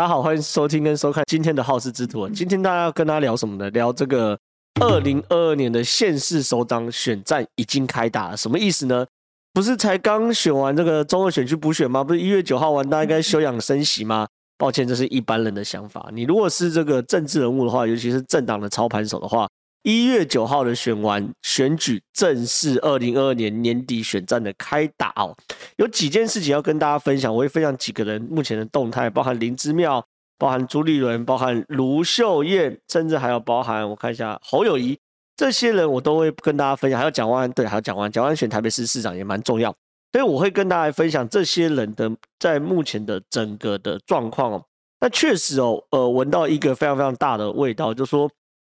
大家好，欢迎收听跟收看今天的好事之徒。今天大家要跟大家聊什么呢？聊这个二零二二年的县市首长选战已经开打了，什么意思呢？不是才刚选完这个中二选区补选吗？不是一月九号完，大家应该休养生息吗？抱歉，这是一般人的想法。你如果是这个政治人物的话，尤其是政党的操盘手的话，一月九号的选完选举，正是二零二二年年底选战的开打哦。有几件事情要跟大家分享，我会分享几个人目前的动态，包含林之妙，包含朱立伦，包含卢秀燕，甚至还有包含我看一下侯友宜，这些人我都会跟大家分享。还有蒋万安，对，还有蒋万安，蒋万安选台北市市长也蛮重要，所以我会跟大家分享这些人的在目前的整个的状况哦。那确实哦，呃，闻到一个非常非常大的味道，就是说。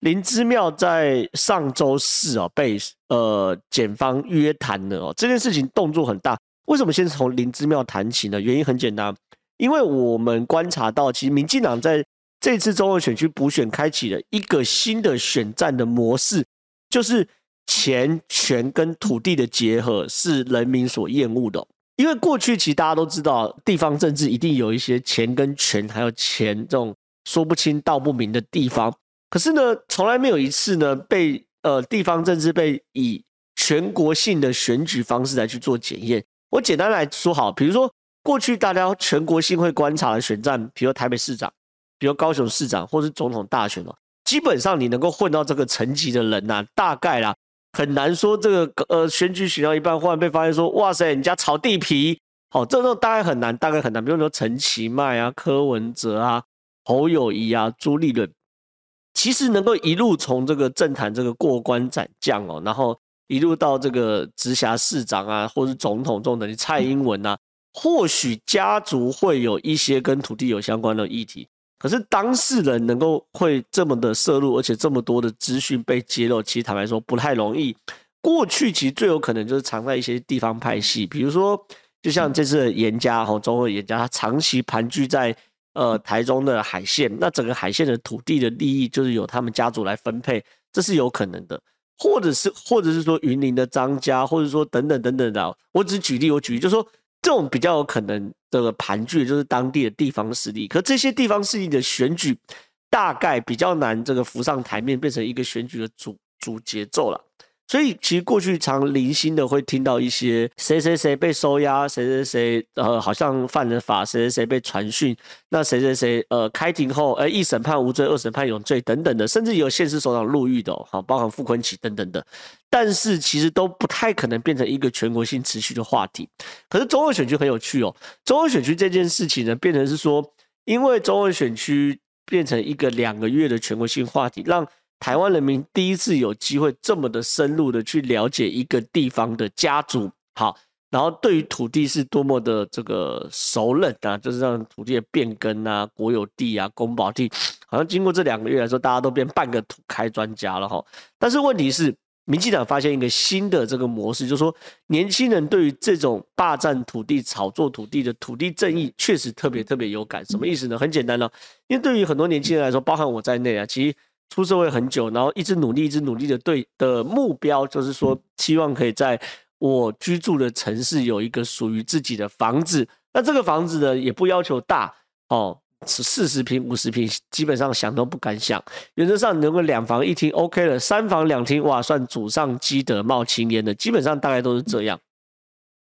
林之妙在上周四啊被呃检方约谈了哦，这件事情动作很大。为什么先从林之妙谈起呢？原因很简单，因为我们观察到，其实民进党在这次中选区补选开启了一个新的选战的模式，就是钱权跟土地的结合是人民所厌恶的。因为过去其实大家都知道，地方政治一定有一些钱跟权，还有钱这种说不清道不明的地方。可是呢，从来没有一次呢被呃地方政治被以全国性的选举方式来去做检验。我简单来说好，比如说过去大家全国性会观察的选战，比如台北市长，比如高雄市长，或是总统大选哦，基本上你能够混到这个层级的人呐、啊，大概啦很难说这个呃选举选到一半，忽然被发现说哇塞，你家炒地皮，好，这种大概很难，大概很难。比如说陈其迈啊、柯文哲啊、侯友谊啊、朱立伦。其实能够一路从这个政坛这个过关斩将哦，然后一路到这个直辖市长啊，或是总统这种等于蔡英文啊，或许家族会有一些跟土地有相关的议题，可是当事人能够会这么的涉入，而且这么多的资讯被揭露，其实坦白说不太容易。过去其实最有可能就是藏在一些地方派系，比如说就像这次的颜家哈，中二颜家，他长期盘踞在。呃，台中的海线，那整个海线的土地的利益就是由他们家族来分配，这是有可能的，或者是，或者是说云林的张家，或者说等等等等的。我只举例，我举例，就是说这种比较有可能的盘踞，就是当地的地方势力。可这些地方势力的选举，大概比较难这个浮上台面，变成一个选举的主主节奏了。所以其实过去常零星的会听到一些谁谁谁被收押，谁谁谁呃好像犯了法，谁谁谁被传讯，那谁谁谁呃开庭后，呃一审判无罪，二审判有罪等等的，甚至有县市首长入狱的，好，包含傅昆萁等等的，但是其实都不太可能变成一个全国性持续的话题。可是中二选区很有趣哦，中二选区这件事情呢，变成是说，因为中二选区变成一个两个月的全国性话题，让。台湾人民第一次有机会这么的深入的去了解一个地方的家族，好，然后对于土地是多么的这个熟稔啊，就是让土地的变更啊、国有地啊、公保地，好像经过这两个月来说，大家都变半个土开专家了哈。但是问题是，民进党发现一个新的这个模式，就是说年轻人对于这种霸占土地、炒作土地的土地正义，确实特别特别有感。什么意思呢？很简单呢，因为对于很多年轻人来说，包含我在内啊，其实。出社会很久，然后一直努力，一直努力的对的目标，就是说希望可以在我居住的城市有一个属于自己的房子。那这个房子呢，也不要求大哦，四十平、五十平，基本上想都不敢想。原则上能够两房一厅 OK 了，三房两厅哇，算祖上积德冒青烟的，基本上大概都是这样。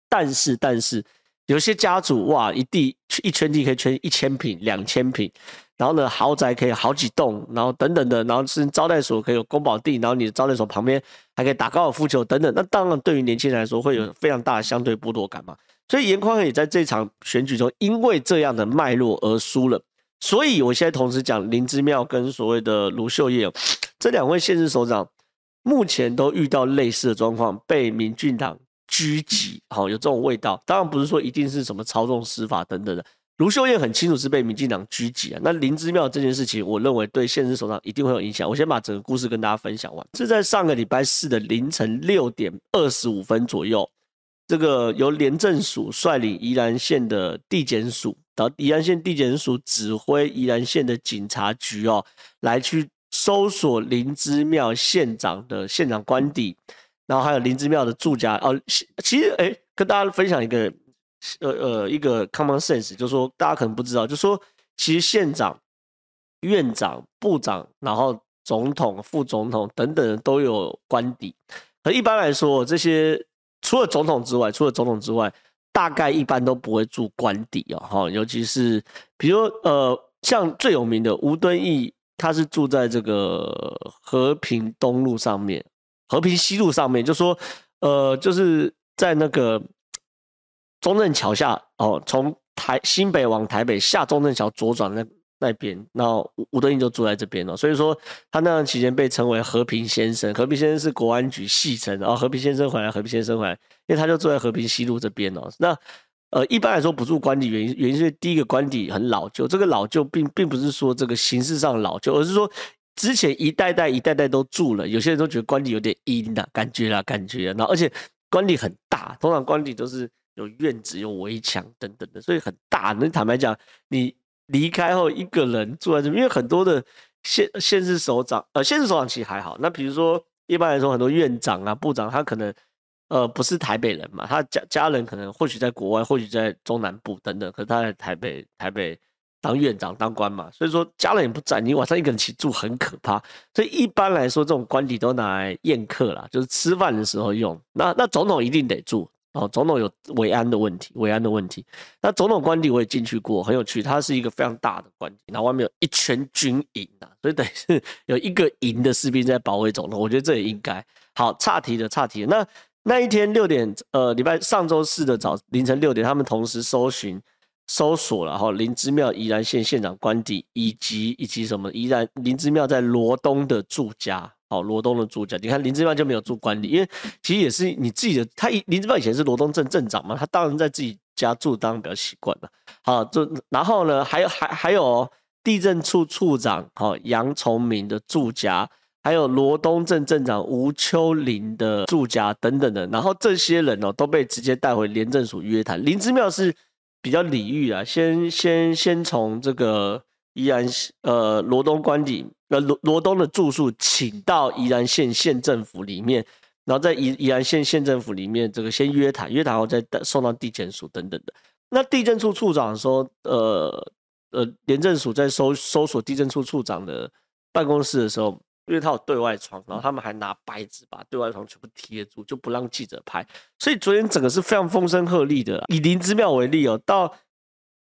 但是，但是有些家族哇，一地一圈地可以圈一千坪、两千坪。然后呢，豪宅可以好几栋，然后等等的，然后是招待所可以有公保地，然后你的招待所旁边还可以打高尔夫球等等。那当然，对于年轻人来说会有非常大的相对剥夺感嘛。所以严宽也在这场选举中，因为这样的脉络而输了。所以我现在同时讲林之妙跟所谓的卢秀燕这两位现任首长，目前都遇到类似的状况，被民进党狙击，好，有这种味道。当然不是说一定是什么操纵司法等等的。卢秀燕很清楚是被民进党狙击啊，那林姿妙这件事情，我认为对县市首长一定会有影响。我先把整个故事跟大家分享完。是在上个礼拜四的凌晨六点二十五分左右，这个由廉政署率领宜兰县的地检署，到宜兰县地检署指挥宜兰县的警察局哦，来去搜索林姿妙县长的县长官邸，然后还有林姿妙的住家哦。其实哎，跟大家分享一个。呃呃，一个 common sense 就是说，大家可能不知道，就是说其实县长、院长、部长，然后总统、副总统等等都有官邸。而一般来说，这些除了总统之外，除了总统之外，大概一般都不会住官邸哦。哈，尤其是比如呃，像最有名的吴敦义，他是住在这个和平东路上面，和平西路上面，就说呃，就是在那个中正桥下哦，从台新北往台北下中正桥左转那那边，然后吴敦义就住在这边了。所以说他那段期间被称为和平先生。和平先生是国安局戏称，然后和平先生回来，和平先生回来，因为他就住在和平西路这边哦。那呃，一般来说不住官邸，原因原因是第一个官邸很老旧，这个老旧并并不是说这个形式上老旧，而是说之前一代代一代代都住了，有些人都觉得官邸有点阴呐，感觉啦，感觉。然后而且官邸很大，通常官邸都是有院子、有围墙等等的，所以很大。那坦白讲，你离开后一个人住在这边，因为很多的县县市首长，呃，县市首长其实还好。那比如说一般来说，很多院长啊、部长，他可能。呃，不是台北人嘛？他家家人可能或许在国外，或许在中南部等等。可是他在台北，台北当院长当官嘛，所以说家人也不在，你晚上一个人去住很可怕。所以一般来说，这种官邸都拿来宴客啦，就是吃饭的时候用。那那总统一定得住哦，总统有维安的问题，维安的问题。那总统官邸我也进去过，很有趣，它是一个非常大的官邸，然后外面有一圈军营啊，所以等于是有一个营的士兵在保卫总统。我觉得这也应该。好，岔题的岔题的，那。那一天六点，呃，礼拜上周四的早凌晨六点，他们同时搜寻、搜索了哈林芝庙宜兰县县长官邸，以及以及什么宜兰林芝庙在罗东的住家，好罗东的住家。你看林之妙就没有住官邸，因为其实也是你自己的。他林之妙以前是罗东镇镇长嘛，他当然在自己家住，当然比较习惯了。好，就然后呢，还有还还有地政处处长好杨崇明的住家。还有罗东镇镇长吴秋玲的住家等等的，然后这些人哦都被直接带回廉政署约谈。林之妙是比较礼遇啊，先先先从这个宜兰呃罗东官邸呃罗罗东的住宿请到宜兰县县政府里面，然后在宜宜兰县县政府里面这个先约谈，约谈后再送到地检署等等的。那地政处处长说，呃呃廉政署在搜搜索地政处处长的办公室的时候。因为他有对外窗，然后他们还拿白纸把对外窗全部贴住，就不让记者拍。所以昨天整个是非常风声鹤唳的。以林之妙为例哦，到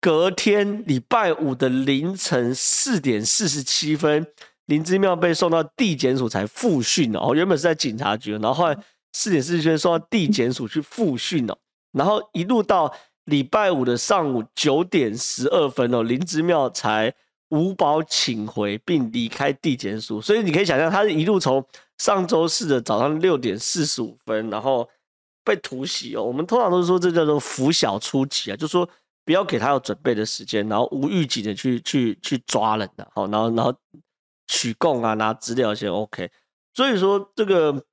隔天礼拜五的凌晨四点四十七分，林之妙被送到地检署才复讯哦。原本是在警察局，然后后来四点四十七分送到地检署去复讯哦，然后一路到礼拜五的上午九点十二分哦，林之妙才。无保请回并离开地检署，所以你可以想象，他是一路从上周四的早上六点四十五分，然后被突袭哦。我们通常都是说这叫做拂晓出击啊，就说不要给他有准备的时间，然后无预警的去去去抓人的，好，然后然后取供啊，拿资料先 OK。所以说这个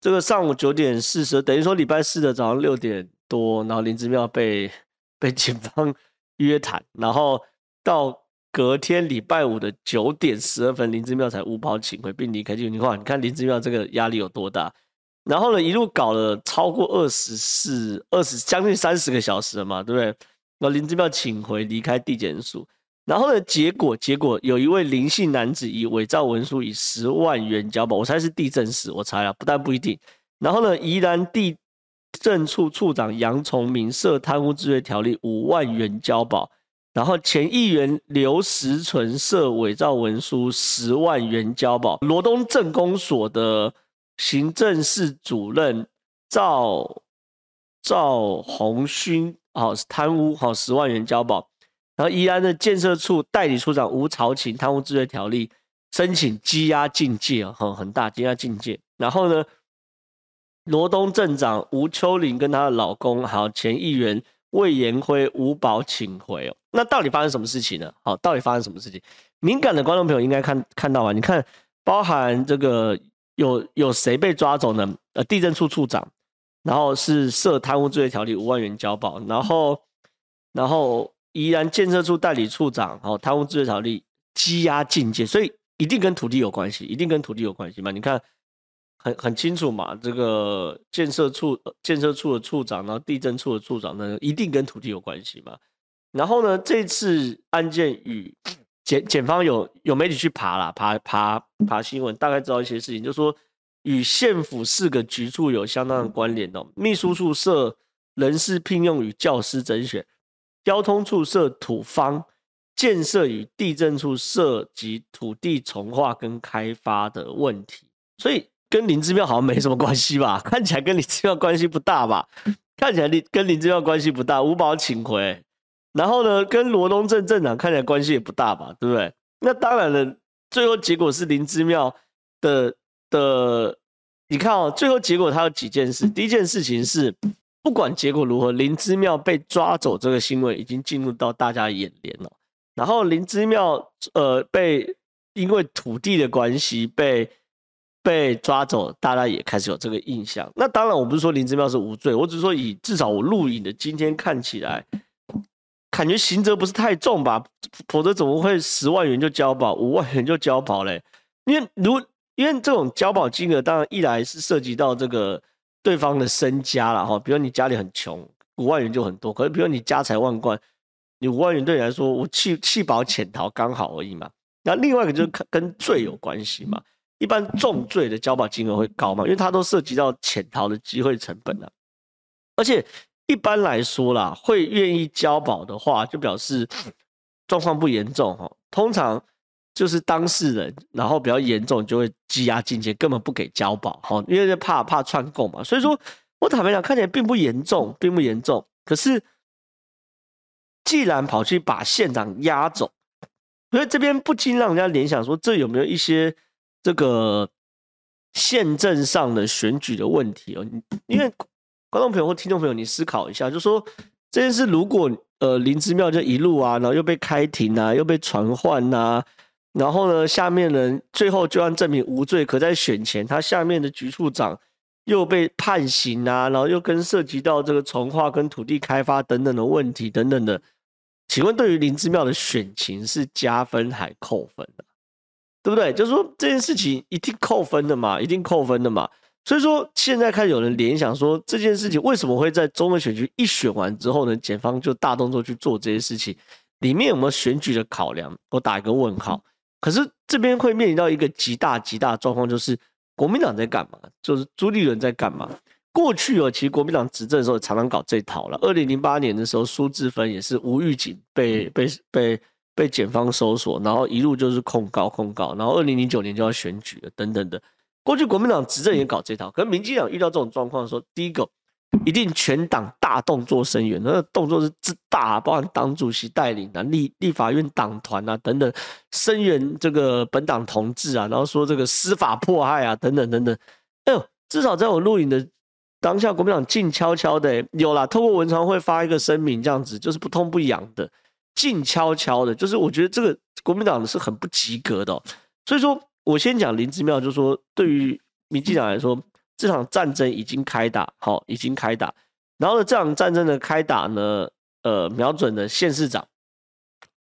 这个上午九点四十，等于说礼拜四的早上六点多，然后林之妙被 被警方约谈，然后到。隔天礼拜五的九点十二分，林之妙才无保请回并离开。就你看，你看林之妙这个压力有多大？然后呢，一路搞了超过二十四、二十将近三十个小时了嘛，对不对？然后林志妙请回离开地检署，然后呢，结果结果有一位林姓男子以伪造文书以十万元交保，我猜是地政士，我猜啊，不但不一定。然后呢，宜兰地政处处长杨崇明涉贪污治罪条例五万元交保。然后前议员刘时纯涉伪造文书十万元交保，罗东镇公所的行政室主任赵赵鸿勋哦贪污好十万元交保，然后宜安的建设处代理处长吴朝琴贪污治罪条例申请羁押禁戒很很大羁押禁戒，然后呢，罗东镇长吴秋玲跟她的老公还有前议员。魏延辉无保请回哦，那到底发生什么事情呢？好，到底发生什么事情？敏感的观众朋友应该看看到啊，你看，包含这个有有谁被抓走呢？呃，地政处处长，然后是涉贪污治罪条例五万元交保，然后然后宜兰建设处代理处长，好，贪污治罪条例羁押禁戒，所以一定跟土地有关系，一定跟土地有关系嘛？你看。很很清楚嘛，这个建设处建设处的处长，然后地政处的处长，那一定跟土地有关系嘛。然后呢，这次案件与检检方有有媒体去爬啦，爬爬爬新闻，大概知道一些事情，就说与县府四个局处有相当的关联哦。秘书处设人事聘用与教师甄选，交通处设土方。建设与地震处涉及土地重划跟开发的问题，所以跟林姿妙好像没什么关系吧？看起来跟林姿妙关系不大吧？看起来你跟林姿妙关系不大，吴宝请回，然后呢，跟罗东镇镇长看起来关系也不大吧？对不对？那当然了，最后结果是林姿妙的的，你看哦，最后结果他有几件事，第一件事情是，不管结果如何，林之妙被抓走这个新闻已经进入到大家眼帘了。然后林之妙呃被因为土地的关系被被抓走，大家也开始有这个印象。那当然我不是说林之妙是无罪，我只是说以至少我录影的今天看起来，感觉刑责不是太重吧？否则怎么会十万元就交保，五万元就交保嘞？因为如因为这种交保金额，当然一来是涉及到这个对方的身家了哈，比如你家里很穷，五万元就很多。可是比如你家财万贯。你五万元对你来说，我弃弃保潜逃刚好而已嘛。那另外一个就是跟罪有关系嘛。一般重罪的交保金额会高嘛，因为它都涉及到潜逃的机会成本了。而且一般来说啦，会愿意交保的话，就表示状况不严重哈。通常就是当事人，然后比较严重就会羁押进监，根本不给交保哈，因为怕怕串供嘛。所以说我坦白讲，看起来并不严重，并不严重。可是。既然跑去把县长押走，所以这边不禁让人家联想说，这有没有一些这个县政上的选举的问题哦？因为观众朋友或听众朋友，你思考一下，就说这件事如果呃林之妙就一路啊，然后又被开庭啊，又被传唤呐，然后呢下面人最后就算证明无罪，可在选前他下面的局处长又被判刑啊，然后又跟涉及到这个从化跟土地开发等等的问题等等的。请问，对于林之妙的选情是加分还扣分的，对不对？就是说这件事情一定扣分的嘛，一定扣分的嘛。所以说现在开始有人联想说，这件事情为什么会在中文选区一选完之后呢？检方就大动作去做这些事情，里面有没有选举的考量？我打一个问号。可是这边会面临到一个极大极大的状况，就是国民党在干嘛？就是朱立伦在干嘛？过去哦，其实国民党执政的时候常常搞这套了。二零零八年的时候，苏志芬也是无预警被被被被检方搜索，然后一路就是控告控告，然后二零零九年就要选举了等等的。过去国民党执政也搞这套，可是民进党遇到这种状况的时候，第一个一定全党大动作声援，那个动作是之大，包含党主席带领啊，立立法院党团啊等等声援这个本党同志啊，然后说这个司法迫害啊等等等等。哎呦，至少在我录影的。当下国民党静悄悄的有啦，透过文传会发一个声明，这样子就是不痛不痒的，静悄悄的，就是我觉得这个国民党是很不及格的喔。所以说我先讲林姿妙，就是说对于民进党来说，这场战争已经开打，好，已经开打。然后呢，这场战争的开打呢，呃，瞄准了县市长，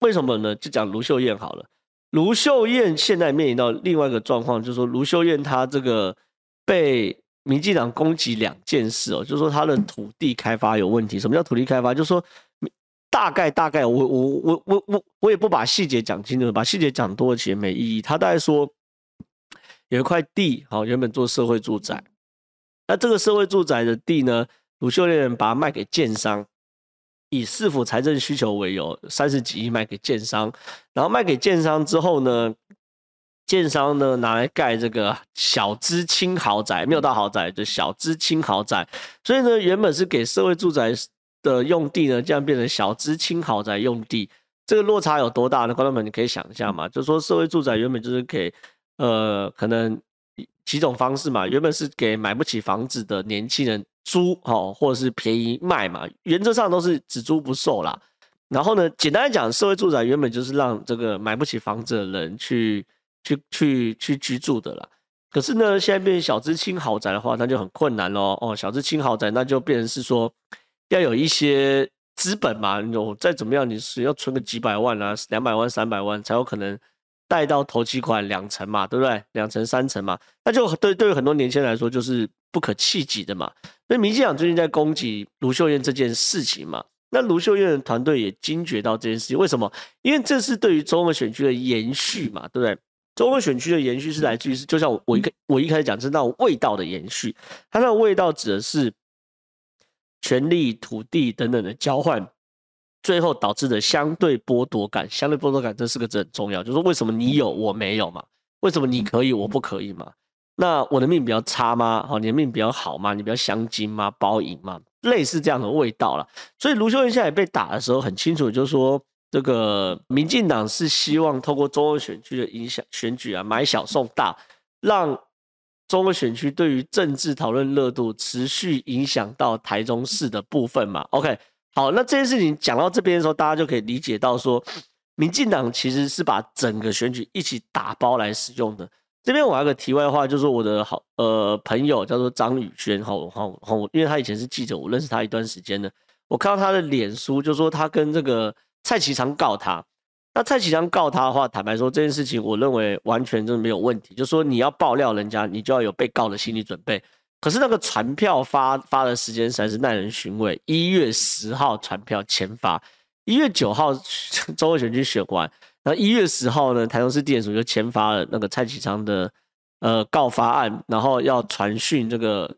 为什么呢？就讲卢秀燕好了。卢秀燕现在面临到另外一个状况，就是说卢秀燕她这个被。民进党攻击两件事哦，就是说她的土地开发有问题。什么叫土地开发？就是说大概大概，我我我我我我也不把细节讲清楚，把细节讲多了其实没意义。他大概说有一块地，好，原本做社会住宅，那这个社会住宅的地呢，卢秀燕把它卖给建商，以市府财政需求为由，三十几亿卖给建商，然后卖给建商之后呢，建商呢拿来盖这个小资轻豪宅，没有到豪宅，就小资轻豪宅。所以呢，原本是给社会住宅的用地呢，这样变成小资轻豪宅用地，这个落差有多大呢？观众们，你可以想一下嘛。就是说社会住宅原本就是给呃，可能几种方式嘛，原本是给买不起房子的年轻人租，哦，或者是便宜卖嘛，原则上都是只租不售啦。然后呢，简单来讲，社会住宅原本就是让这个买不起房子的人去。去去去居住的啦，可是呢，现在变成小资轻豪宅的话，那就很困难喽。哦，小资轻豪宅，那就变成是说要有一些资本嘛。有再怎么样，你是要存个几百万啊，两百万、三百万，才有可能贷到头期款两成嘛，对不对？两成、三成嘛，那就对对于很多年轻人来说，就是不可企及的嘛。所以民进党最近在攻击卢秀燕这件事情嘛，那卢秀燕的团队也惊觉到这件事情，为什么？因为这是对于中二选区的延续嘛，对不对？中二选区的延续是来自于，就像我我一开我一开始讲，是那种味道的延续，它那个味道指的是权力、土地等等的交换，最后导致的相对剥夺感。相对剥夺感这四个字很重要，就是为什么你有我没有嘛？为什么你可以我不可以嘛？那我的命比较差吗？好，你的命比较好吗？你比较香精吗？包银吗？类似这样的味道了，所以卢秀燕现在被打的时候很清楚，就是说这个民进党是希望透过中二选区的影响选举啊，买小送大，让中二选区对于政治讨论热度持续影响到台中市的部分嘛。OK，好，那这件事情讲到这边的时候，大家就可以理解到说，民进党其实是把整个选举一起打包来使用的。这边我还有个题外话，就是我的好呃朋友叫做张宇轩，好好好，因为他以前是记者，我认识他一段时间的。我看到他的脸书，就说他跟这个蔡其昌告他。那蔡其昌告他的话，坦白说这件事情，我认为完全就是没有问题。就说你要爆料人家，你就要有被告的心理准备。可是那个传票发发的时间实在是耐人寻味，一月十号传票签发，一月九号中二选区选完。那一月十号呢，台中市地检署就签发了那个蔡启昌的呃告发案，然后要传讯这个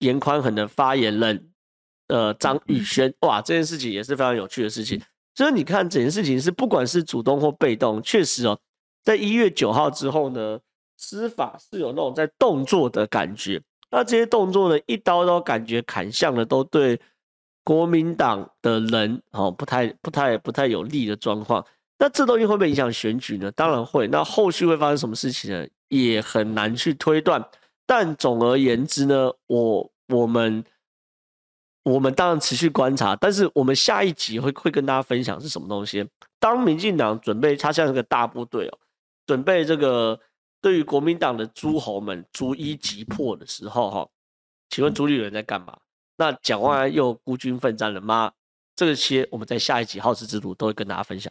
严宽恒的发言人呃张宇轩，哇，这件事情也是非常有趣的事情。所以你看，整件事情是不管是主动或被动，确实哦，在一月九号之后呢，司法是有那种在动作的感觉。那这些动作呢，一刀刀感觉砍向的都对国民党的人哦，不太不太不太有利的状况。那这东西会不会影响选举呢？当然会。那后续会发生什么事情呢？也很难去推断。但总而言之呢，我我们我们当然持续观察。但是我们下一集会会跟大家分享是什么东西。当民进党准备，他像是个大部队哦，准备这个对于国民党的诸侯们逐一击破的时候，哈，请问朱立伦在干嘛？那蒋万安又孤军奋战了吗？这些我们在下一集好事之徒都会跟大家分享。